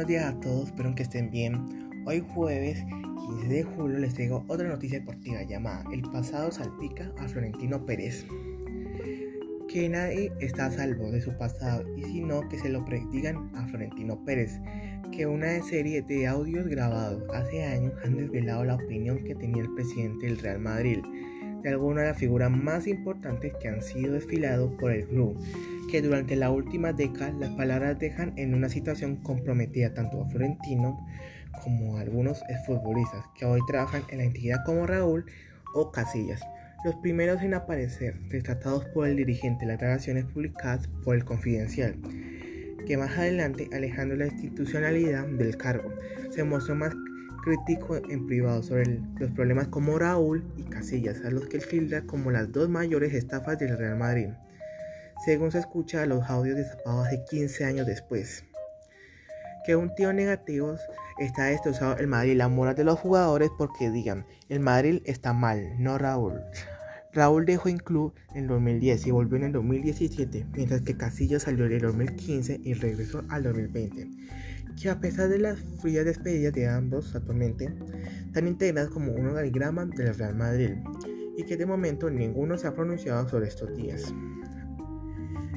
buenos días a todos, espero que estén bien. Hoy jueves 15 de julio les traigo otra noticia deportiva llamada El pasado salpica a Florentino Pérez. Que nadie está a salvo de su pasado y si no que se lo predigan a Florentino Pérez, que una serie de audios grabados hace años han desvelado la opinión que tenía el presidente del Real Madrid de algunas de las figuras más importantes que han sido desfilados por el club, que durante la última década las palabras dejan en una situación comprometida tanto a Florentino como a algunos futbolistas que hoy trabajan en la entidad como Raúl o Casillas, los primeros en aparecer retratados por el dirigente las grabaciones publicadas por el Confidencial, que más adelante, alejando la institucionalidad del cargo, se mostró más crítico en privado sobre los problemas como Raúl y Casillas, a los que él filtra como las dos mayores estafas del Real Madrid, según se escucha los audios de Zapado hace 15 años después. Que un tío negativo está destrozado el Madrid, la moral de los jugadores porque digan, el Madrid está mal, no Raúl. Raúl dejó el club en 2010 y volvió en el 2017, mientras que Casillas salió en el 2015 y regresó al 2020 que a pesar de las frías despedidas de ambos actualmente, están integradas como un organigrama del Real Madrid y que de momento ninguno se ha pronunciado sobre estos días.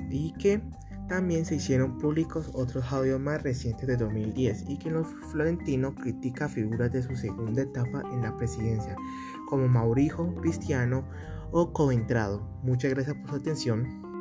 Y que también se hicieron públicos otros audios más recientes de 2010 y que los Florentino critica figuras de su segunda etapa en la presidencia, como Maurijo, Cristiano o Coentrado. Muchas gracias por su atención.